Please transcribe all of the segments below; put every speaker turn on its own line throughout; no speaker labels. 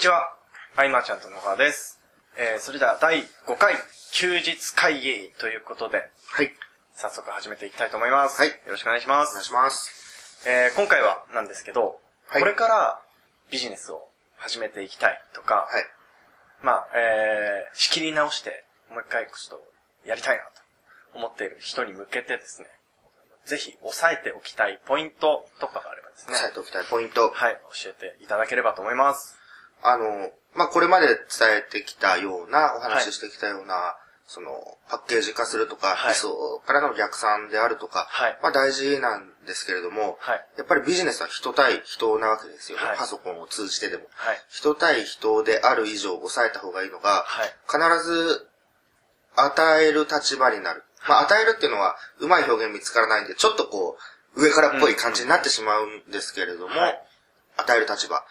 ちは。アイマーちゃんと野川です。えー、それでは第5回休日会議ということで、
はい。
早速始めていきたいと思います。
はい
よろしくお願いします。
お願いします。
えー、今回はなんですけど、
はい
これからビジネスを始めていきたいとか、
はい。
まあ、えー、仕切り直して、もう一回ちょっとやりたいなと思っている人に向けてですね、ぜひ押さえておきたいポイントとかがあればですね、
押さえておきたいポイント。
はい、教えていただければと思います。
あの、まあ、これまで伝えてきたような、お話ししてきたような、その、パッケージ化するとか、
はい
理想からの逆算であるとか、
はい
まあ、大事なんですけれども、
はい。
やっぱりビジネスは人対人なわけですよね。
はい
パソコンを通じてでも。
はい。
人対人である以上抑えた方がいいのが、
はい。
必ず与える立場になる。まあ、与えるっていうのは、うまい表現見つからないんで、ちょっとこう、上からっぽい感じになってしまうんですけれども、
はい
与える立場っ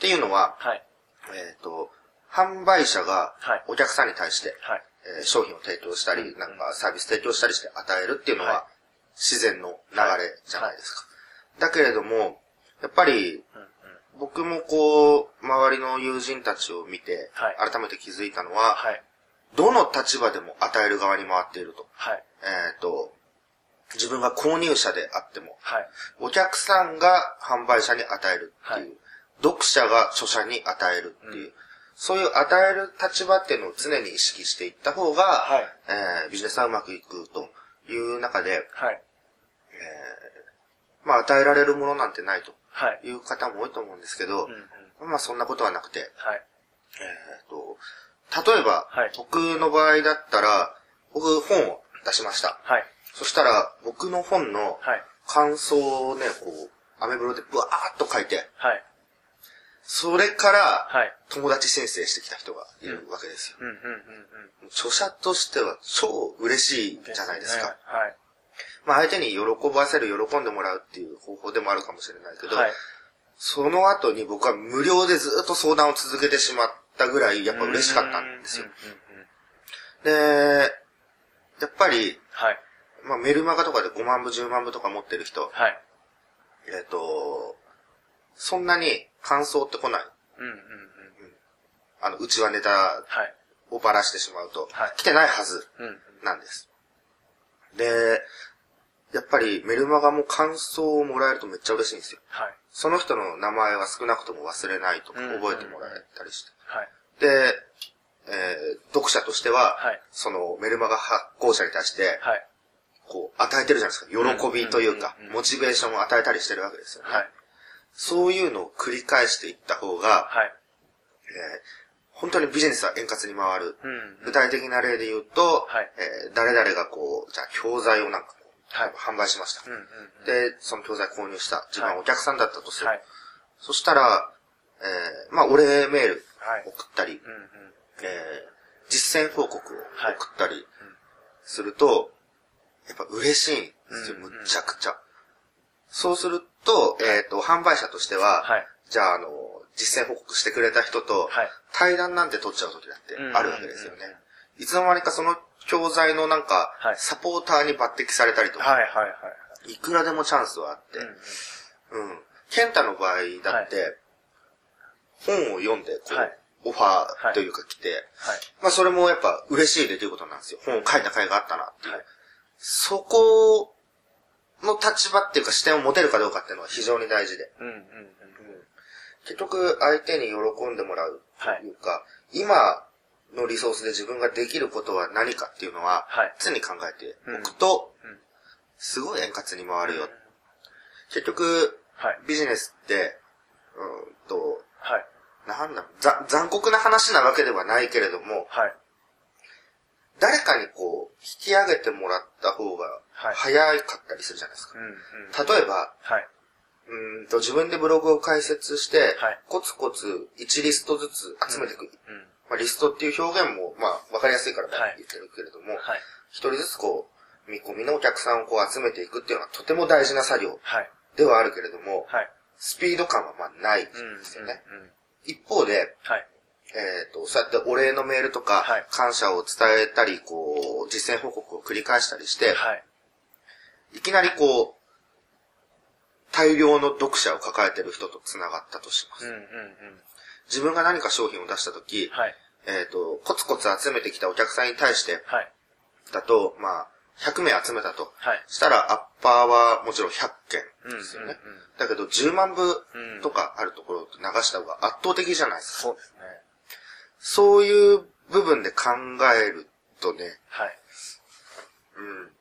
ていうのは、
はい。
えっ、と、販売者が
はい
お客さんに対して、
はい。
えー商品を提供したり、なんかサービス提供したりして与えるっていうの
は
自然の流れじゃないですか。だけれども、やっぱり。僕もこう、周りの友人たちを見て
はい、
改めて気づいたのは、
はい。
どの立場でも与える側に回っていると。
はい。
えっ、と、自分が購入者であっても、
はい。
お客さんが販売者に与えるっていう、
はい
読者が著者に与えるっていう、
うん
そういう与える立場っていうのを常に意識していった方が、
はい。
えービジネスはうまくいくという中で、
はい。
まあ与えられるものなんてないと
はい。
いう方も多いと思うんですけど
うん、うん。
まあそんなことはなくて、
はい。
えーと、例えば、
はい
僕の場合だったら、僕本を出しました。
はい。
そしたら、僕の本の
はい。
感想をね、こう、アメブロでブワーっと書いて、
はい。
それから、
はい。
友達申請してきた人がいるわけですよ。著者としては超嬉しいじゃないですか。
ねはい。
まあ相手に喜ばせる、喜んでもらうっていう方法でもあるかもしれないけど、
はい。
その後に僕は無料でずっと相談を続けてしまったぐらい、やっぱ嬉しかったんですよ。で、やっぱり、
はい。
まあメルマガとかで5万部、10万部とか持ってる人、
はい。
えっ、と、そんなに感想って来ない。
うんうんうん。
あの、うちはネタ
はい。
をばらしてしまうと、
はい
来てないはず
うんうん。
なんです。で、やっぱりメルマガも感想をもらえるとめっちゃ嬉しいんですよ。
はい。
その人の名前は少なくとも忘れないとか
うん
覚えてもらえたりして。
はい。
で、えー読者としては、
はい
そのメルマガ発行者に対して、
はい。
こう、与えてるじゃないですか。喜びというかモチベーションを与えたりしてるわけですよね。
はい。
そういうのを繰り返していった方が、
はい。
えー本当にビジネスは円滑に回る。
うん。
具体的な例で言うと、
はい
えー誰々がこう、じゃあ教材をなんか
はい
販売しました。
うんうんうん。
で、その教材購入した。自分はお客さんだったとする。
はい。
そしたら、えーまあ、お礼メール
はい。
送ったり、
うんうん。
えー実践報告を
はい
送ったりすると、やっぱ嬉しいんですよ、
うんうん
むちゃくちゃ。そうすると、えっ、と、販売者としては、
はい。
じゃあ、あの、実践報告してくれた人と、
はい。
対談なんて取っちゃう時だってあるわけですよね。いつの間にかその教材のなんか
はい、
サポーターに抜擢されたりとか、
はいはいはい。
いくらでもチャンスはあって、
うんうん。
うん。ケンタの場合だって、本を読んで、こう、
はい
オファーというか来て、
はい。
まあそれもやっぱ嬉しい出来事なんですよ。本を書いた甲斐があったなっていう。
はい
そこの立場っていうか視点を持てるかどうかっていうのは非常に大事で。
うんうんうん。
結局相手に喜んでもらうというか、今のリソースで自分ができることは何かっていうのは、
はい。
常に考えておくとすごい円滑に回るよ。結局、
はい。
ビジネスって、うーんと、
はい。
なんだ残酷な話なわけではないけれども、
はい。
誰かにこう、引き上げてもらった方が
はい
早かったりするじゃないですか。
うんうん。
例えば、
はい。
うーんと自分でブログを開設して、
はい
コツコツ1リストずつ集めていく。
うん。
まあ、リストっていう表現も、まあ、わかりやすいから
はい
言ってるけれども、
はい。
一人ずつこう、見込みのお客さんをこう集めていくっていうのはとても大事な作業
はい。
ではあるけれども、
はい。
スピード感はまあないんで
うん。
すよね。
うん。
一方で、
はい。
えっ、と、そうやってお礼のメールとか、
はい
感謝を伝えたり、こう、実践報告を繰り返したりして、
はい。
いきなりこう、大量の読者を抱えてる人と繋がったとします。
うんうんうん。
自分が何か商品を出したとき、
はい。
えっ、と、コツコツ集めてきたお客さんに対して、
はい。
だと、まあ、100名集めたと。
はい。
したら、アッパーはもちろん100件
うん。
ですよね。
うんうん
だけど、10万部
うん
とかあるところを流した方が圧倒的じゃないですか。
そうですね。
そういう部分で考えるとね、
はい。
うん。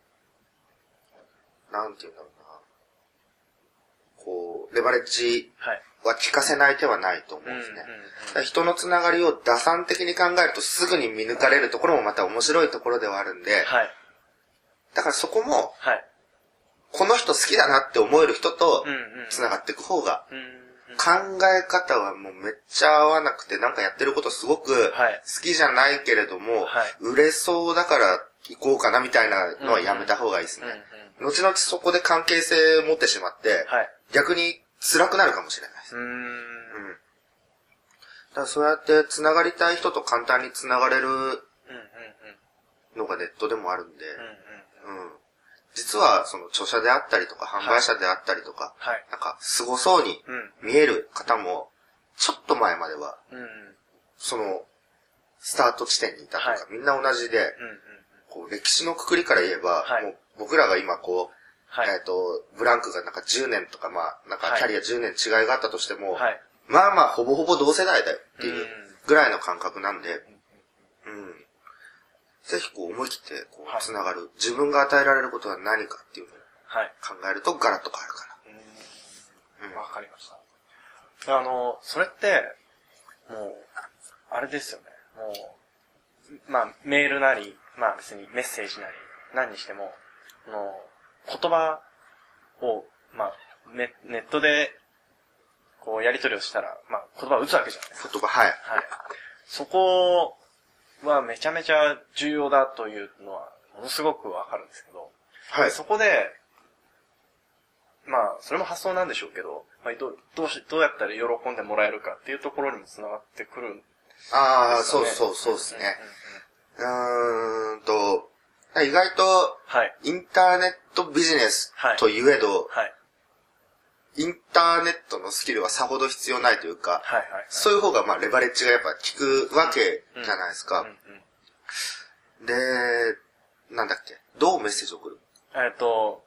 なんて言うんだろうな。こう、レバレッジ
はい。
は効かせない手はないと思うんですね。だから人のつながりを打算的に考えるとすぐに見抜かれるところもまた面白いところではあるんで、
はい。
だからそこも、
はい。
この人好きだなって思える人と。繋がっていく方が。考え方はもうめっちゃ合わなくて、なんかやってることすごく
はい
好きじゃないけれども、
はい
売れそうだから行こうかなみたいなのはやめた方がいいですね。後々そこで関係性を持ってしまって、
はい。
逆に辛くなるかもしれないです。
うーん。
うん。だからそうやって繋がりたい人と簡単に繋がれる。のがネットでもあるんで、
うんうん。
うん。実はその著者であったりとか販売者であったりとか、
はい。
なんか凄そうに
うん。
見える方も、ちょっと前までは、
うんうん。
その、スタート地点にいたとか、
はい
みんな同じで、
うんうん。
こう歴史のくくりから言えば、
はい
もう僕らが今こう、
はい。
えっ、と、ブランクがなんか10年とか、まあ、なんか
はい
キャリア10年違いがあったとしても、
はい。
まあまあ、ほぼほぼ同世代だよっていう
うん
ぐらいの感覚なんで、うん。ぜひこう思い切ってこ
はいう
繋がる、自分が与えられることは何かっていうのを
はい。
考えるとガラッと変わるか
うん
ら。
わかりました。あの、それって、もう、あれですよね。もう、まあ、メールなり、まあ別にメッセージなり、何にしても、あの、言葉を、まあ、ネネットで、こう、やり取りをしたら、まあ、言葉を打つわけじゃないですか。
うん。言葉、はい。
はい。そこはめちゃめちゃ重要だというのは、ものすごくわかるんですけど、
はい。
そこで、まあ、それも発想なんでしょうけど、まあ、どう、どうし、どうやったら喜んでもらえるかっていうところにも繋がってくるんです
ああ。そうそう、そうですね。
うんうんうん。
うーんと、意外と、
はい。
インターネットビジネス
はい
といえど、
はい。
インターネットのスキルはさほど必要ないというか、
はい。はい。
そういう方がまあレバレッジがやっぱ効くわけじゃないですか
うん。うん。
で、なんだっけ、どうメッセージを送る？
えっと、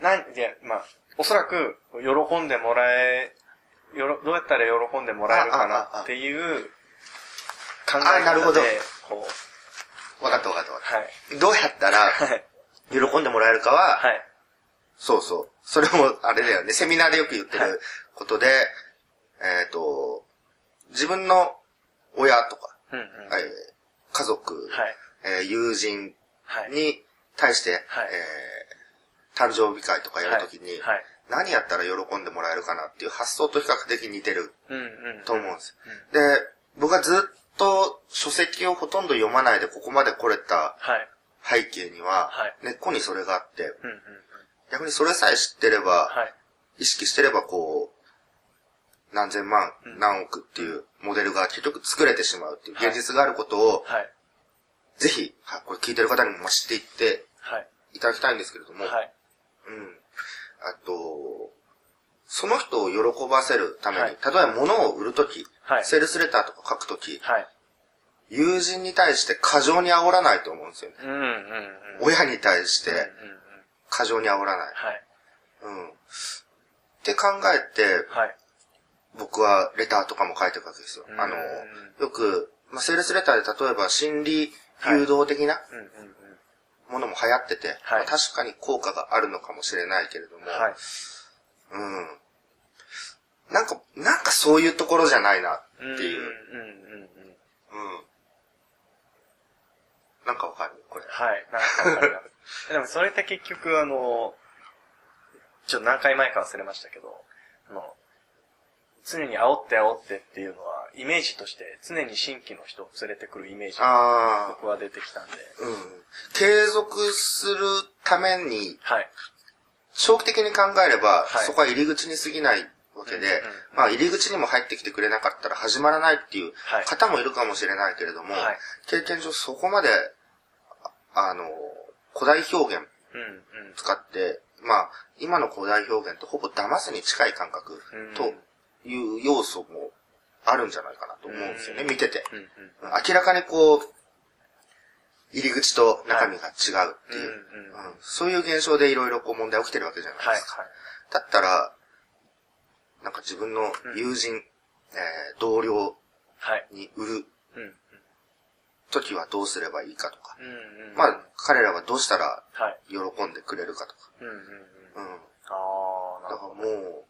なん、いや、まあ、おそらく、喜んでもらえ、よろ、どうやったら喜んでもらえるかなっていう考え
あなるほど
方で、こう、
わかったわかったわかっ
はい。
た。どうやったら
はい。
喜んでもらえるかは、
はい。
そうそう。それもあれだよね、セミナーでよく言って
はい
ることで、えっ、と、自分の親とか、
うんうん。
えー家族、
はい。
えー友人
はい。
に対して、
はい
えー誕生日会とかやるときに、
はい。
何やったら喜んでもらえるかなっていう発想と比較的似てる
うんうん。
と思うんです。で、僕はずっと書籍をほとんど読まないでここまで来れた
はい。
背景には、
はい
根っこにそれがあって。逆にそれさえ知ってれば、
はい。
意識してればこう、何千万、
うん
何億っていうモデルが結局作れてしまうっていう
はい
現実があることを、
はい。
ぜひ、はこれ聞いてる方にも知っていって
はい。
いただきたいんですけれども、
はい。
うん。あと、その人を喜ばせるために、
はい
例えば物を売るとき、
はい
セールスレターとか書くとき、
はい。
友人に対して過剰に煽らないと思うんですよね。
うんうんうん。
親に対して
うんうんうん。
過剰に煽らない。
はい。
うん。って考えて、
はい。
僕はレターとかも書いてるわけですよ。
うん
あの、よく、まあ、セールスレターで例えば心理誘導的な
うんうんうん。
ものも流行ってて、
はい
まあ確かに効果があるのかもしれないけれども、
はい。
うん。なんか、なんかそういうところじゃないなっていう。
うんうんうんうん。
うん。なんかわかるこれ。
はい。なんかわかります。でもそれって結局あの、ちょっと何回前か忘れましたけど、あの、常に煽って煽ってっていうのは、イメージとして常に新規の人を連れてくるイメージが
あ
僕は出てきたんで。
あ、うん。継続するために、
はい。
長期的に考えれば、
はい
そこは入り口に過ぎないわけで、
うんうんうん
まあ入り口にも入ってきてくれなかったら始まらないっていう
はい
方もいるかもしれないけれども、
はい
経験上そこまで、ああの、古代表現
うんうん。
使って、まあ、今の古代表現とほぼ騙すに近い感覚
うん。
という要素もあるんじゃないかなと思うんですよね、
うん。
見てて。
うんうん。
明らかにこう、入り口と中身が違うっていう、
うんうん。
うん。そういう現象でいろいろこう問題起きてるわけじゃない
はい
ですか。だったら、なんか自分の友人、えー同僚
はい。
に売る
うんうん
ときはどうすればいいかとか、
うんうん
まあ、彼らはどうしたら
はい。
喜んでくれるかとか、
うんうんうん。
うん。
ああ、な
だから
るほど。
も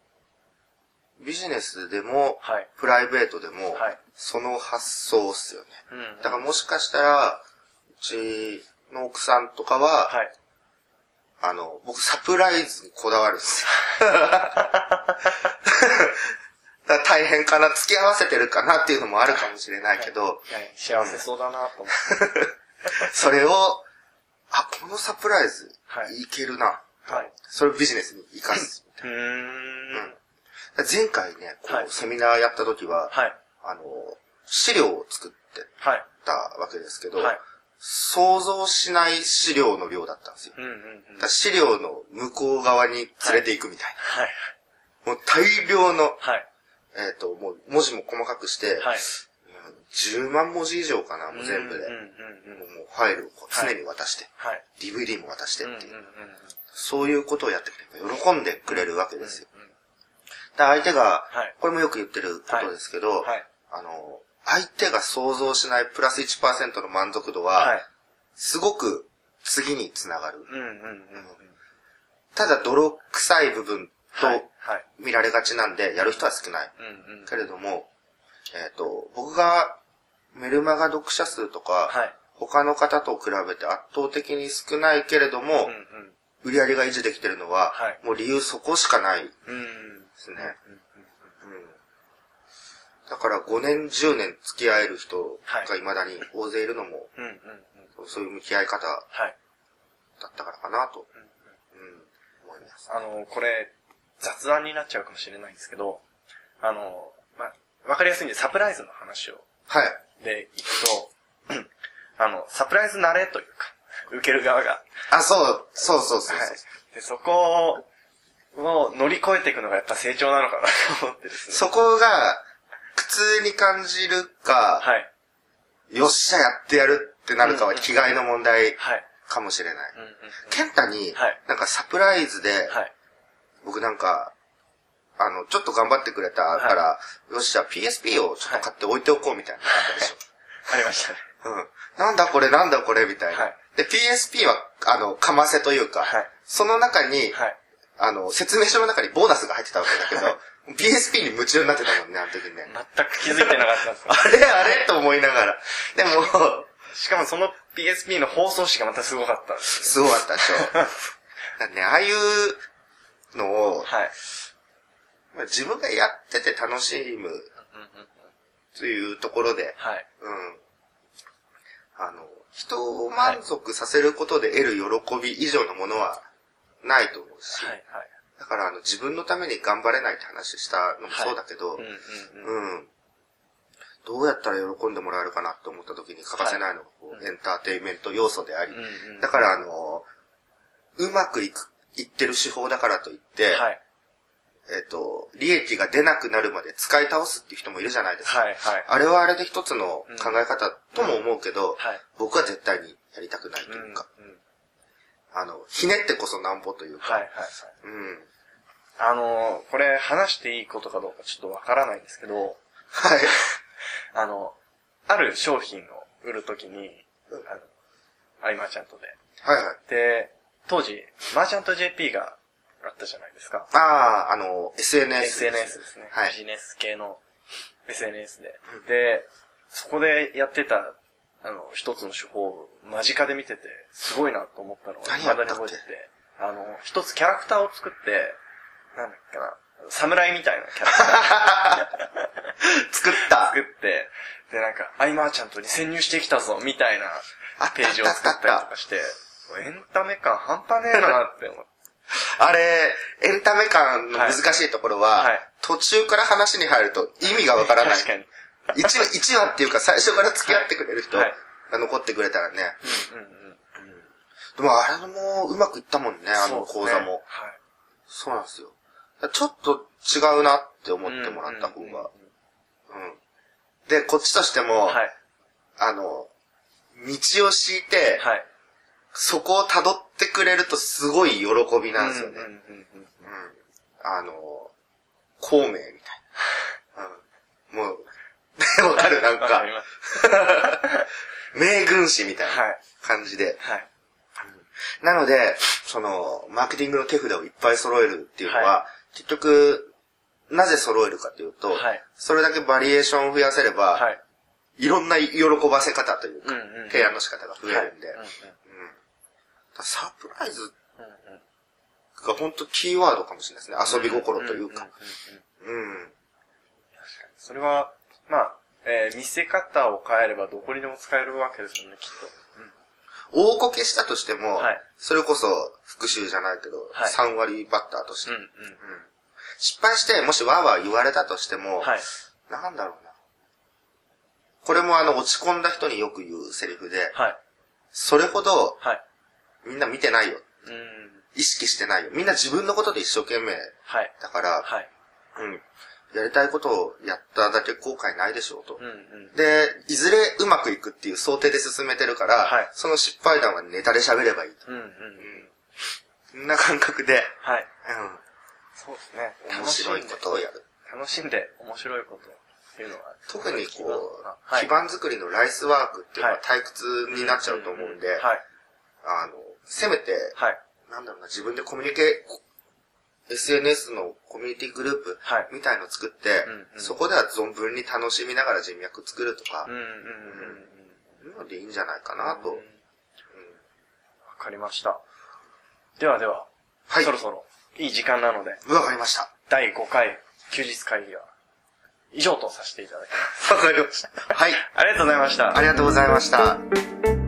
う、ビジネスでも、
はい。
プライベートでも、
はい
その発想っすよね。
うんうん
だからもしかしたら、うちの奥さんとかは、
はい。
あの、僕サプライズにこだわるんですよ。大変かな、付き合わせてるかなっていうのもあるかもしれないけど、
いや幸せそうだなと思って。
それを、あ、このサプライズ、
はい
いけるな。
はい。
それをビジネスに活かす。
うーん。
前回ね、こう、
はい
セミナーやった時は、
はい。
あの、資料を作って
はい。
たわけですけど、
はい。
想像しない資料の量だったんですよ。
うんうんうん。
資料の向こう側に連れて行くみたい
はい。
な。もう大量の、
はい。
えっ、と、もう文字も細かくして、
はい。
うん10万文字以上かな、もう全部で。もうファイルを常に渡して、
はい。
DVD も渡してっていう。そういうことをやってくれば喜んでくれるわけですよ。で相手が、
はい
これもよく言ってることですけど、
はい。
あの、相手が想像しないプラス1%の満足度は、
はい。
すごく次につながる。ただ泥臭い部分と。見られがちなんで、やる人は少ない。
うんうん。
けれども、えっ、と、僕がメルマガ読者数とか、
はい。
他の方と比べて圧倒的に少ないけれども、
うんうん。
売り上げが維持できてるのは、
はい
もう理由そこしかないで。すね。うんだから5年、10年付き合える人が未だに大勢いるのも。そういう向き合い方だ
はい。
ったからかなと、うん思います。
あの、これ、雑談になっちゃうかもしれないんですけど、あの、まあ、わかりやすいんで、サプライズの話を、
はい。
で、いくと、あの、サプライズ慣れというか、受ける側が。
あ、そう、そうそうそう。
はい。で、そこを乗り越えていくのがやっぱ成長なのかなと思ってですね。
そこが、苦痛に感じるか、
はい。
よっしゃやってやるってなるかは気概の問題
はい。
かもしれない。
うんうんうん。
ケンタに
はい、
なんかサプライズで、
はい。
僕なんか、あの、ちょっと頑張ってくれたから、よっしゃ PSP をちょっと買って置いておこうみたいなあったでしょ。
ありましたね。
うん。なんだこれなんだこれみたいな。
はい
で、PSP は、あの、かませというか、
はい
その中に、
はい。
あの、説明書の中にボーナスが入ってたわけだけど、PSP に夢中になってたもんね、あの時ね。
全く気づいてなかったんですよ。
あれ？あれ？と思いながら。でも、
しかもその PSP の放送紙がまたすごかったんです
すごかったでしょ。だね、ああいうのを、
はい。
まあ自分がやってて楽しむというところで、
はい。
うん。あの、人を満足させることで得る喜び以上のものはないと思うし、
はい。はい。
だからあの自分のために頑張れないって話したのもそうだけど、
うんうんうん。
うん。どうやったら喜んでもらえるかなって思った時に欠かせないのが、こうエンターテインメント要素であり、
うんうん
だからあの、うまくいく、いってる手法だからといって、
はい。
えっ、と、利益が出なくなるまで使い倒すっていう人もいるじゃないですか。
はい。はい。
あれはあれで一つの考え方とも思うけど、
はい。
僕は絶対にやりたくないというか、
うんうん
あの、ひねってこそなんぼというか、
はい。はい。はい。
うん。
あの、これ話していいことかどうかちょっとわからないんですけど、
はい。
あの、ある商品を売るときに、あの、アイマーチャントで。
はいはい。
で、当時、マーチャント JP があったじゃないですか。
ああ、あの、SNS。
SNS ですね。
はい
ビジネス系の SNS で。で、そこでやってた、あの、一つの手法を間近で見てて、すごいなと思ったのを
何
未だに覚えてて、あの、一つキャラクターを作って、なんだっけな、侍みたいなキャラクター
作った。
作って、で、なんか、アイマーちゃんとに潜入してきたぞ、みたいなページを作ったりとかして、エンタメ感半端ねえなって思って。
あれ、エンタメ感の難しいところは、
はいはい
途中から話に入ると意味がわからない。
確かに。
1話、一話っていうか最初から付き合ってくれる人
はい
が残ってくれたらね。
うんうんうん。
でもあれもうまくいったもんね、あの講座も。
はい。
そうなんですよ。ちょっと違うなって思ってもらった方が。
うんうんうん
うん。で、こっちとしても、
はい。
あの、道を敷いて、
はい。
そこを辿ってくれるとすごい喜びなんですよね。あの、孔明みたいな。うん、もう、わかる？なんか。名軍師みたいな
はい。
感じで。
はい。
なので、その、マーケティングの手札をいっぱい揃えるっていうのは、
は
結局、なぜ揃えるかというと、
はい
それだけバリエーションを増やせれば、
はい。
い、ろんな喜ばせ方というか、提案の仕方が増えるんで、サプライズ
うんうんうん
が本当キーワードかもしれないですね。遊び心というか。
んんうんうん
うん。
それは、まあ、えー見せ方を変えればどこにでも使えるわけですよね、きっ
大こけしたとしても、
はい
それこそ復讐じゃないけど、
はい
3割バッターとして、
と。うんうん。
失敗して、もしわーわー言われたとしても、
はい。
なんだろうな。これもあの、落ち込んだ人によく言うセリフで、
はい。
それほど
はい。
みんな見てないよ。
うん。
意識してないよ。みんな自分のことで一生懸命
はい。
だから、
はい。
うん。やりたいことをやっただけ後悔ないでしょうと。
うんうん。
で、いずれうまくいくっていう想定で進めてるから、
はい
その失敗談はネタで喋ればいいと。
うんうんうん。
そんな感覚で、
はい。
う
そうですね。
ん。面白いことをやる。
楽しんで面白いことっていうのは。
特にこう、
はい、
基盤作りのライスワークっていうのは
はい
退屈になっちゃうと思うんで、
はい。
あの、せめて、
はい。
なんだろうな、自分でコミュニケ、SNS のコミュニティグループ
はい
みたいのを作って、
うんうん
そこでは存分に楽しみながら人脈作るとか
うん、うんうん
のでいいんじゃないかなと。
うん。わかりました。ではでは、
はい。
そろそろいい時間なので、
わかりました。
第5回休日会議は以上とさせていただきます。
わかりました。はい。
ありがとうございました
あ。りがとうございました。